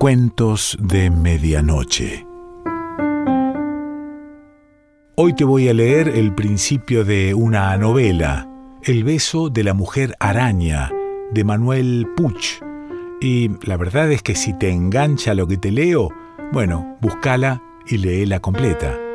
Cuentos de Medianoche. Hoy te voy a leer el principio de una novela, El beso de la mujer araña, de Manuel Puch. Y la verdad es que si te engancha lo que te leo, bueno, búscala y léela completa.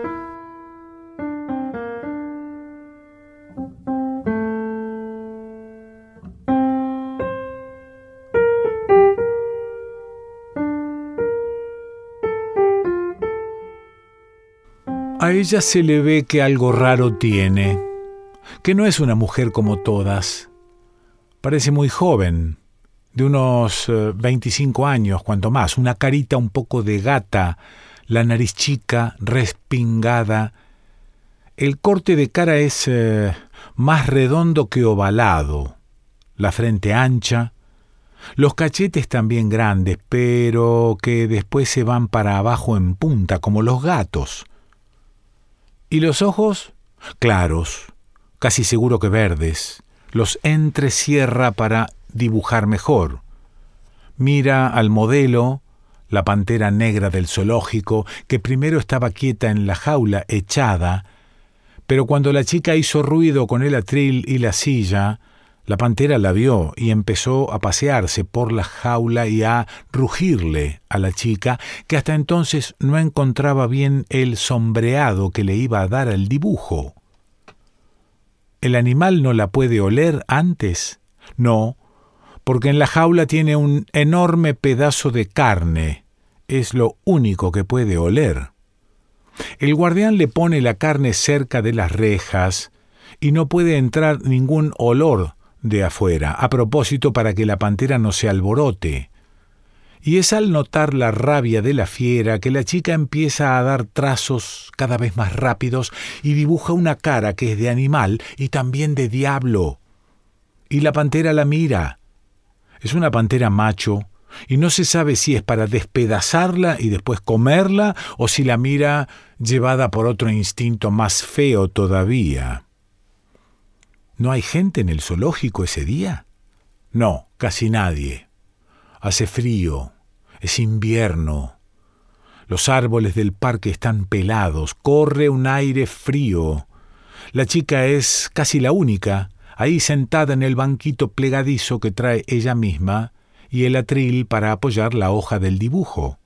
A ella se le ve que algo raro tiene, que no es una mujer como todas. Parece muy joven, de unos 25 eh, años, cuanto más, una carita un poco de gata, la nariz chica, respingada. El corte de cara es eh, más redondo que ovalado, la frente ancha, los cachetes también grandes, pero que después se van para abajo en punta, como los gatos. Y los ojos, claros, casi seguro que verdes, los entrecierra para dibujar mejor. Mira al modelo, la pantera negra del zoológico, que primero estaba quieta en la jaula echada, pero cuando la chica hizo ruido con el atril y la silla, la pantera la vio y empezó a pasearse por la jaula y a rugirle a la chica, que hasta entonces no encontraba bien el sombreado que le iba a dar al dibujo. ¿El animal no la puede oler antes? No, porque en la jaula tiene un enorme pedazo de carne. Es lo único que puede oler. El guardián le pone la carne cerca de las rejas y no puede entrar ningún olor de afuera, a propósito para que la pantera no se alborote. Y es al notar la rabia de la fiera que la chica empieza a dar trazos cada vez más rápidos y dibuja una cara que es de animal y también de diablo. Y la pantera la mira. Es una pantera macho, y no se sabe si es para despedazarla y después comerla o si la mira llevada por otro instinto más feo todavía. ¿No hay gente en el zoológico ese día? No, casi nadie. Hace frío, es invierno. Los árboles del parque están pelados, corre un aire frío. La chica es casi la única, ahí sentada en el banquito plegadizo que trae ella misma y el atril para apoyar la hoja del dibujo.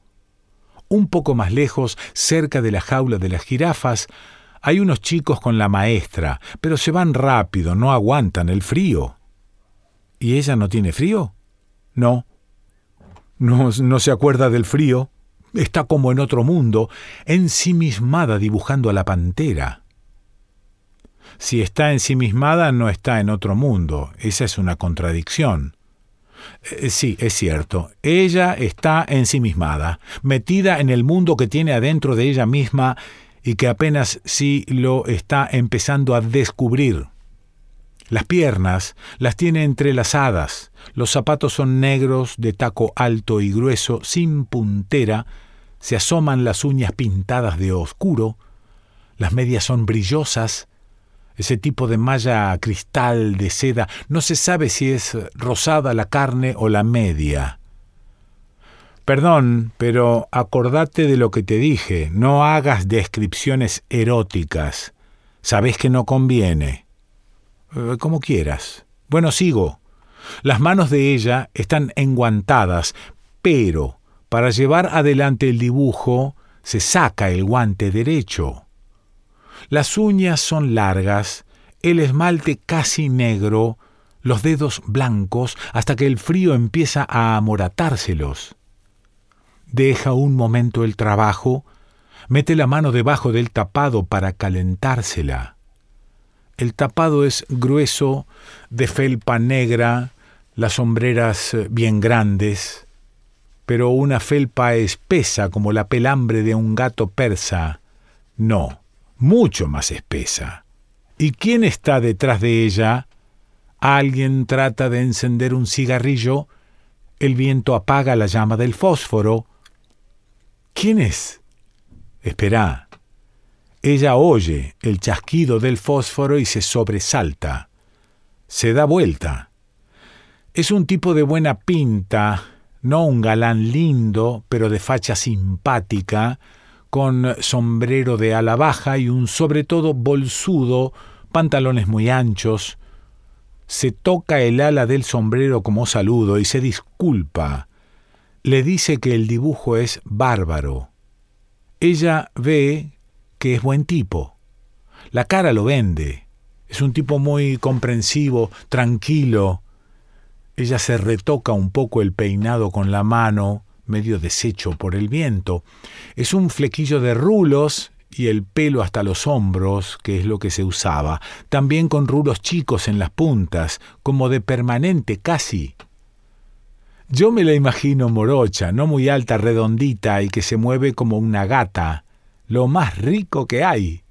Un poco más lejos, cerca de la jaula de las jirafas, hay unos chicos con la maestra, pero se van rápido, no aguantan el frío. ¿Y ella no tiene frío? No. No, se acuerda del frío. Está como en otro mundo, ensimismada dibujando a la pantera. Si está ensimismada, no está en otro mundo. Esa es una contradicción. Eh, sí, es cierto. Ella está ensimismada, metida en el mundo que tiene adentro de ella misma y que apenas sí lo está empezando a descubrir. Las piernas las tiene entrelazadas, los zapatos son negros, de taco alto y grueso, sin puntera, se asoman las uñas pintadas de oscuro, las medias son brillosas, ese tipo de malla cristal de seda, no se sabe si es rosada la carne o la media. Perdón, pero acordate de lo que te dije, no hagas descripciones eróticas. Sabes que no conviene. Eh, como quieras. Bueno, sigo. Las manos de ella están enguantadas, pero para llevar adelante el dibujo se saca el guante derecho. Las uñas son largas, el esmalte casi negro, los dedos blancos, hasta que el frío empieza a amoratárselos deja un momento el trabajo, mete la mano debajo del tapado para calentársela. El tapado es grueso, de felpa negra, las sombreras eh, bien grandes, pero una felpa espesa como la pelambre de un gato persa. No, mucho más espesa. ¿Y quién está detrás de ella? Alguien trata de encender un cigarrillo, el viento apaga la llama del fósforo, ¿Quién es? Espera. Ella oye el chasquido del fósforo y se sobresalta. Se da vuelta. Es un tipo de buena pinta, no un galán lindo, pero de facha simpática, con sombrero de ala baja y un sobre todo bolsudo, pantalones muy anchos. Se toca el ala del sombrero como saludo y se disculpa. Le dice que el dibujo es bárbaro. Ella ve que es buen tipo. La cara lo vende. Es un tipo muy comprensivo, tranquilo. Ella se retoca un poco el peinado con la mano, medio deshecho por el viento. Es un flequillo de rulos y el pelo hasta los hombros, que es lo que se usaba, también con rulos chicos en las puntas, como de permanente casi. Yo me la imagino morocha, no muy alta, redondita y que se mueve como una gata, lo más rico que hay.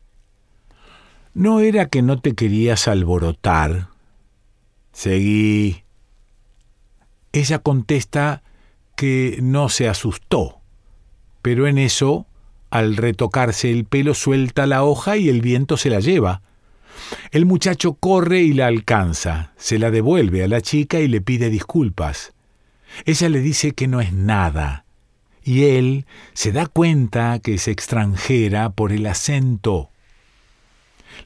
¿No era que no te querías alborotar? Seguí. Ella contesta que no se asustó, pero en eso, al retocarse el pelo, suelta la hoja y el viento se la lleva. El muchacho corre y la alcanza, se la devuelve a la chica y le pide disculpas. Ella le dice que no es nada, y él se da cuenta que es extranjera por el acento.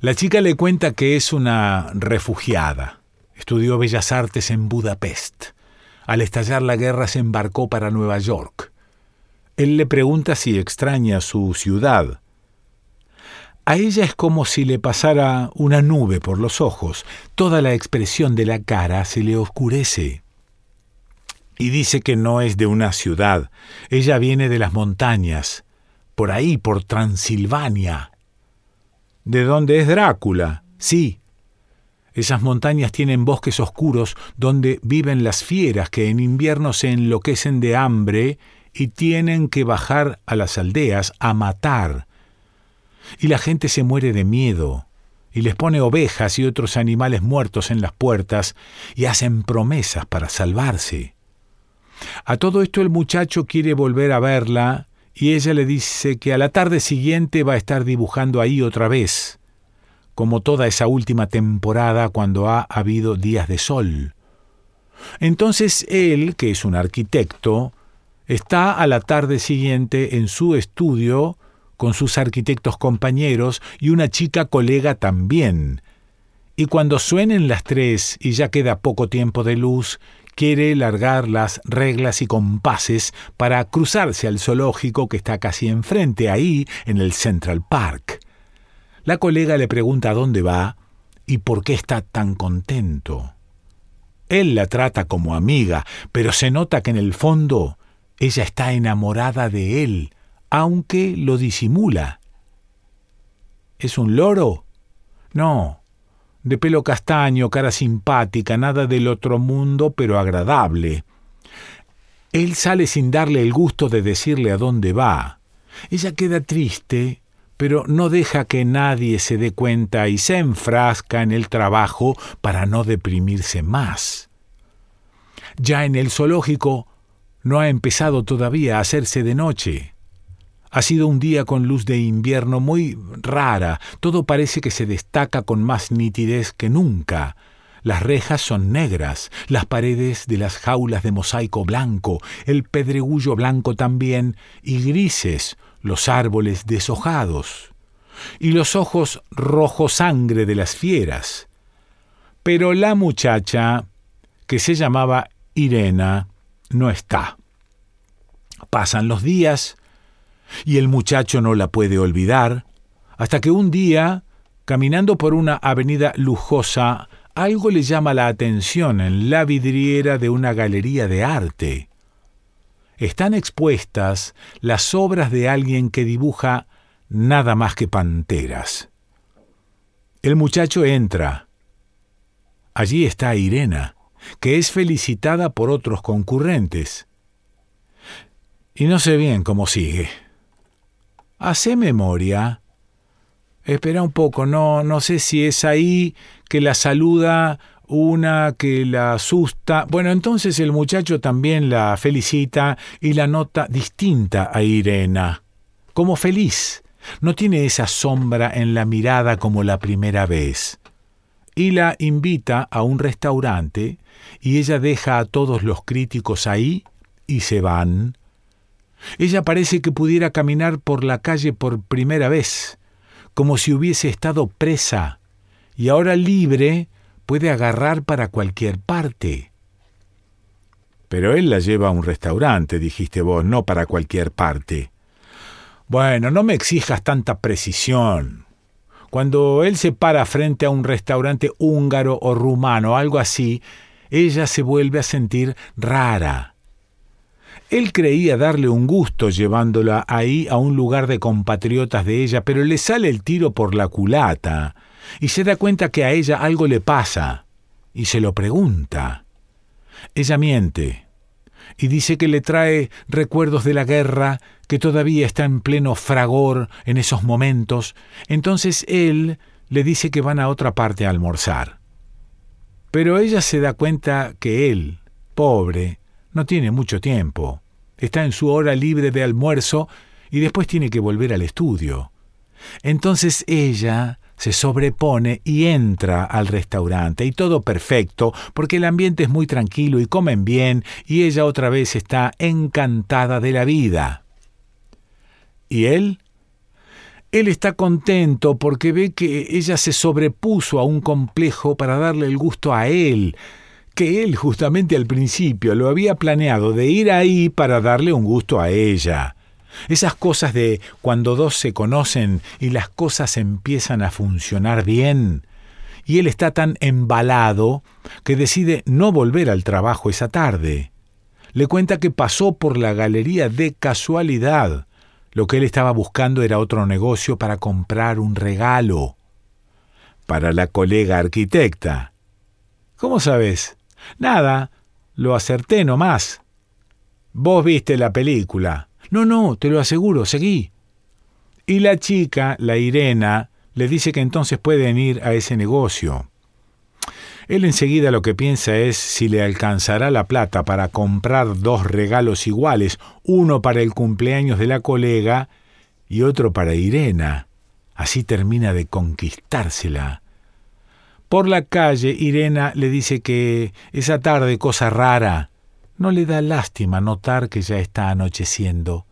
La chica le cuenta que es una refugiada. Estudió Bellas Artes en Budapest. Al estallar la guerra se embarcó para Nueva York. Él le pregunta si extraña su ciudad. A ella es como si le pasara una nube por los ojos. Toda la expresión de la cara se le oscurece. Y dice que no es de una ciudad. Ella viene de las montañas, por ahí, por Transilvania. ¿De dónde es Drácula? Sí, esas montañas tienen bosques oscuros donde viven las fieras que en invierno se enloquecen de hambre y tienen que bajar a las aldeas a matar. Y la gente se muere de miedo, y les pone ovejas y otros animales muertos en las puertas, y hacen promesas para salvarse. A todo esto el muchacho quiere volver a verla, y ella le dice que a la tarde siguiente va a estar dibujando ahí otra vez como toda esa última temporada cuando ha habido días de sol. Entonces él, que es un arquitecto, está a la tarde siguiente en su estudio con sus arquitectos compañeros y una chica colega también. Y cuando suenen las tres y ya queda poco tiempo de luz, quiere largar las reglas y compases para cruzarse al zoológico que está casi enfrente, ahí en el Central Park. La colega le pregunta dónde va y por qué está tan contento. Él la trata como amiga, pero se nota que en el fondo ella está enamorada de él, aunque lo disimula. ¿Es un loro? No, de pelo castaño, cara simpática, nada del otro mundo, pero agradable. Él sale sin darle el gusto de decirle a dónde va. Ella queda triste pero no deja que nadie se dé cuenta y se enfrasca en el trabajo para no deprimirse más. Ya en el zoológico no ha empezado todavía a hacerse de noche. Ha sido un día con luz de invierno muy rara, todo parece que se destaca con más nitidez que nunca. Las rejas son negras, las paredes de las jaulas de mosaico blanco, el pedregullo blanco también, y grises, los árboles deshojados y los ojos rojo sangre de las fieras. Pero la muchacha, que se llamaba Irena, no está. Pasan los días y el muchacho no la puede olvidar, hasta que un día, caminando por una avenida lujosa, algo le llama la atención en la vidriera de una galería de arte están expuestas las obras de alguien que dibuja nada más que panteras. El muchacho entra. Allí está Irena, que es felicitada por otros concurrentes. Y no sé bien cómo sigue. Hace memoria. Espera un poco, no, no sé si es ahí que la saluda una que la asusta. Bueno, entonces el muchacho también la felicita y la nota distinta a Irena, como feliz. No tiene esa sombra en la mirada como la primera vez. Y la invita a un restaurante y ella deja a todos los críticos ahí y se van. Ella parece que pudiera caminar por la calle por primera vez, como si hubiese estado presa, y ahora libre puede agarrar para cualquier parte. Pero él la lleva a un restaurante, dijiste vos, no para cualquier parte. Bueno, no me exijas tanta precisión. Cuando él se para frente a un restaurante húngaro o rumano, algo así, ella se vuelve a sentir rara. Él creía darle un gusto llevándola ahí a un lugar de compatriotas de ella, pero le sale el tiro por la culata y se da cuenta que a ella algo le pasa y se lo pregunta. Ella miente y dice que le trae recuerdos de la guerra, que todavía está en pleno fragor en esos momentos, entonces él le dice que van a otra parte a almorzar. Pero ella se da cuenta que él, pobre, no tiene mucho tiempo. Está en su hora libre de almuerzo y después tiene que volver al estudio. Entonces ella se sobrepone y entra al restaurante y todo perfecto porque el ambiente es muy tranquilo y comen bien y ella otra vez está encantada de la vida. ¿Y él? Él está contento porque ve que ella se sobrepuso a un complejo para darle el gusto a él, que él justamente al principio lo había planeado de ir ahí para darle un gusto a ella. Esas cosas de cuando dos se conocen y las cosas empiezan a funcionar bien. Y él está tan embalado que decide no volver al trabajo esa tarde. Le cuenta que pasó por la galería de casualidad. Lo que él estaba buscando era otro negocio para comprar un regalo. Para la colega arquitecta. ¿Cómo sabes? Nada, lo acerté nomás. Vos viste la película. No, no, te lo aseguro, seguí. Y la chica, la Irena, le dice que entonces pueden ir a ese negocio. Él enseguida lo que piensa es si le alcanzará la plata para comprar dos regalos iguales, uno para el cumpleaños de la colega y otro para Irena. Así termina de conquistársela. Por la calle, Irena le dice que esa tarde cosa rara, no le da lástima notar que ya está anocheciendo,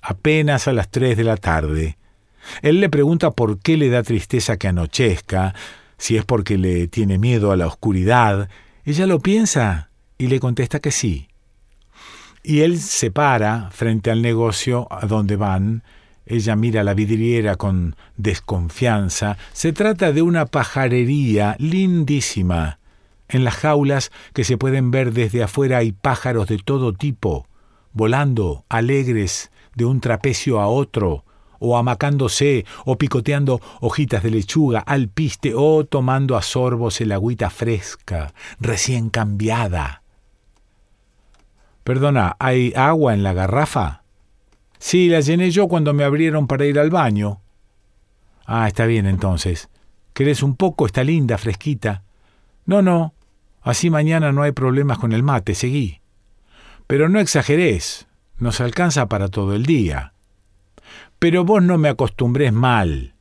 apenas a las tres de la tarde. Él le pregunta por qué le da tristeza que anochezca, si es porque le tiene miedo a la oscuridad. Ella lo piensa y le contesta que sí. Y él se para frente al negocio a donde van. Ella mira la vidriera con desconfianza. Se trata de una pajarería lindísima. En las jaulas que se pueden ver desde afuera hay pájaros de todo tipo, volando alegres de un trapecio a otro, o amacándose, o picoteando hojitas de lechuga al piste, o tomando a sorbos el agüita fresca, recién cambiada. Perdona, ¿hay agua en la garrafa? Sí, la llené yo cuando me abrieron para ir al baño. Ah, está bien entonces. ¿Querés un poco? Está linda, fresquita. No, no, Así mañana no hay problemas con el mate, seguí. Pero no exagerés, nos alcanza para todo el día. Pero vos no me acostumbrés mal.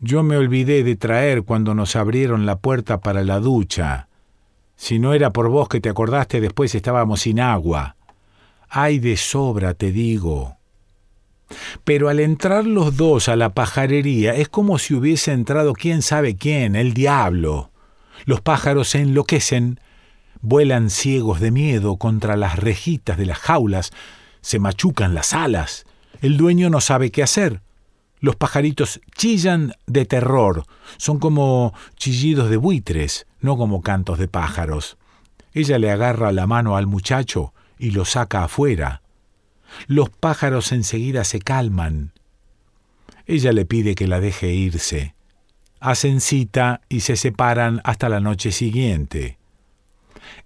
Yo me olvidé de traer cuando nos abrieron la puerta para la ducha. Si no era por vos que te acordaste, después estábamos sin agua. Ay de sobra, te digo. Pero al entrar los dos a la pajarería es como si hubiese entrado quién sabe quién, el diablo. Los pájaros se enloquecen, vuelan ciegos de miedo contra las rejitas de las jaulas, se machucan las alas, el dueño no sabe qué hacer. Los pajaritos chillan de terror, son como chillidos de buitres, no como cantos de pájaros. Ella le agarra la mano al muchacho y lo saca afuera. Los pájaros enseguida se calman. Ella le pide que la deje irse hacen cita y se separan hasta la noche siguiente.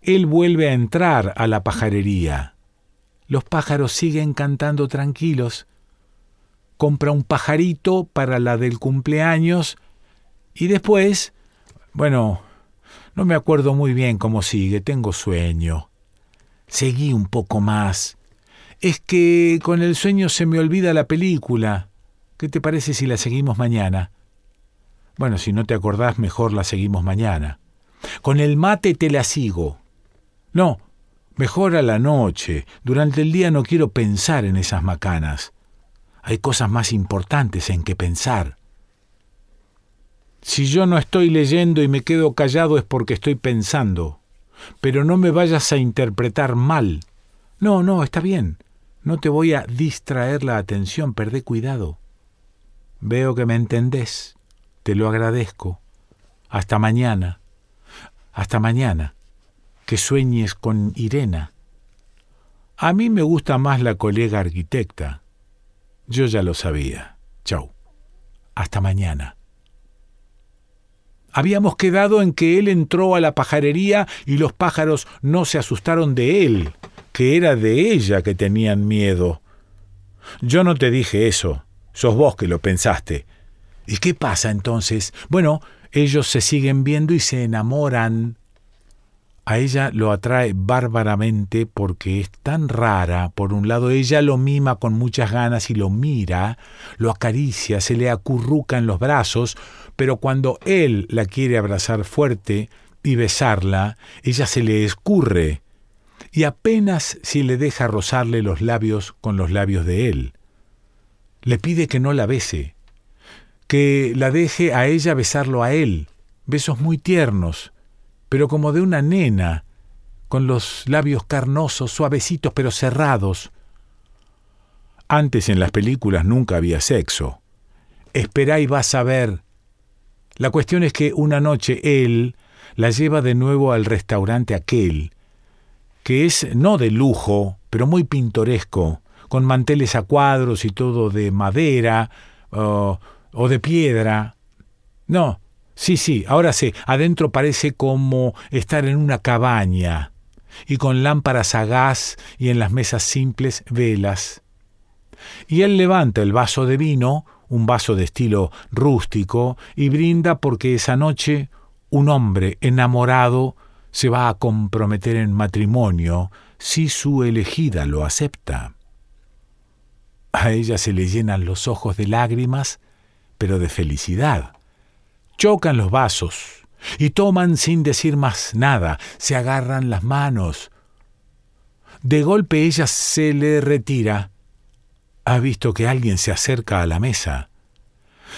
Él vuelve a entrar a la pajarería. Los pájaros siguen cantando tranquilos. Compra un pajarito para la del cumpleaños y después, bueno, no me acuerdo muy bien cómo sigue, tengo sueño. Seguí un poco más. Es que con el sueño se me olvida la película. ¿Qué te parece si la seguimos mañana? Bueno, si no te acordás, mejor la seguimos mañana. Con el mate te la sigo. No, Mejora la noche. Durante el día no quiero pensar en esas macanas. Hay cosas más importantes en que pensar. Si yo no estoy leyendo y me quedo callado es porque estoy pensando. Pero no me vayas a interpretar mal. No, no, está bien. No te voy a distraer la atención, perdé cuidado. Veo que me entendés. Te lo agradezco. Hasta mañana. Hasta mañana. Que sueñes con Irena. A mí me gusta más la colega arquitecta. Yo ya lo sabía. Chau. Hasta mañana. Habíamos quedado en que él entró a la pajarería y los pájaros no se asustaron de él, que era de ella que tenían miedo. Yo no te dije eso, sos vos que lo pensaste. ¿Y qué pasa entonces? Bueno, ellos se siguen viendo y se enamoran. A ella lo atrae bárbaramente porque es tan rara. Por un lado, ella lo mima con muchas ganas y lo mira, lo acaricia, se le acurruca en los brazos, pero cuando él la quiere abrazar fuerte y besarla, ella se le escurre y apenas si le deja rozarle los labios con los labios de él. Le pide que no la bese, que la deje a ella besarlo a él, besos muy tiernos, pero como de una nena, con los labios carnosos, suavecitos pero cerrados. Antes en las películas nunca había sexo. Esperá y vas a ver. La cuestión es que una noche él la lleva de nuevo al restaurante aquel, que es no de lujo, pero muy pintoresco, con manteles a cuadros y todo de madera o de piedra. No, Sí, sí, ahora sé, adentro parece como estar en una cabaña, y con lámparas a gas y en las mesas simples velas. Y él levanta el vaso de vino, un vaso de estilo rústico, y brinda porque esa noche un hombre enamorado se va a comprometer en matrimonio si su elegida lo acepta. A ella se le llenan los ojos de lágrimas, pero de felicidad chocan los vasos y toman sin decir más nada, se agarran las manos. De golpe ella se le retira. Ha visto que alguien se acerca a la mesa.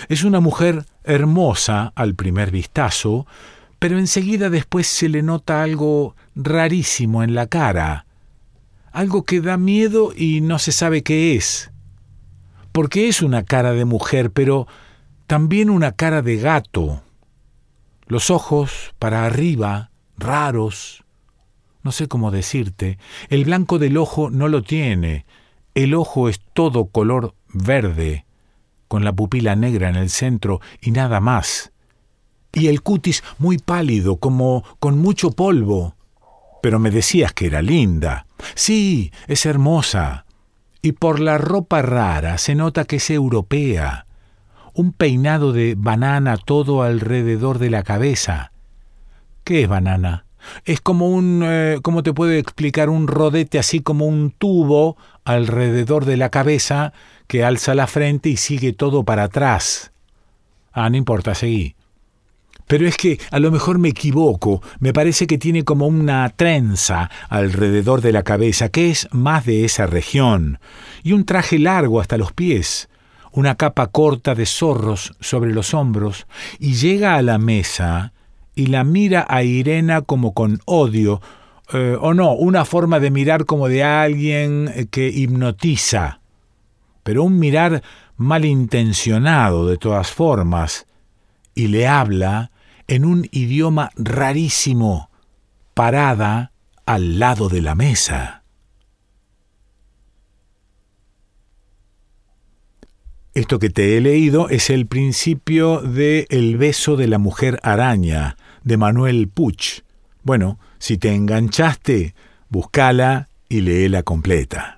Es una mujer hermosa al primer vistazo, pero enseguida después se le nota algo rarísimo en la cara, algo que da miedo y no se sabe qué es. Porque es una cara de mujer, pero también una cara de gato. Los ojos para arriba, raros. No sé cómo decirte. El blanco del ojo no lo tiene. El ojo es todo color verde, con la pupila negra en el centro y nada más. Y el cutis muy pálido, como con mucho polvo. Pero me decías que era linda. Sí, es hermosa. Y por la ropa rara se nota que es europea un peinado de banana todo alrededor de la cabeza. ¿Qué es banana? Es como un, eh, ¿cómo te puedo explicar? Un rodete así como un tubo alrededor de la cabeza que alza la frente y sigue todo para atrás. Ah, no importa, seguí. Pero es que a lo mejor me equivoco, me parece que tiene como una trenza alrededor de la cabeza, que es más de esa región, y un traje largo hasta los pies una capa corta de zorros sobre los hombros, y llega a la mesa y la mira a Irena como con odio, eh, o no, una forma de mirar como de alguien que hipnotiza, pero un mirar malintencionado de todas formas, y le habla en un idioma rarísimo, parada al lado de la mesa. Esto que te he leído es el principio de El beso de la mujer araña, de Manuel Puch. Bueno, si te enganchaste, búscala y léela completa.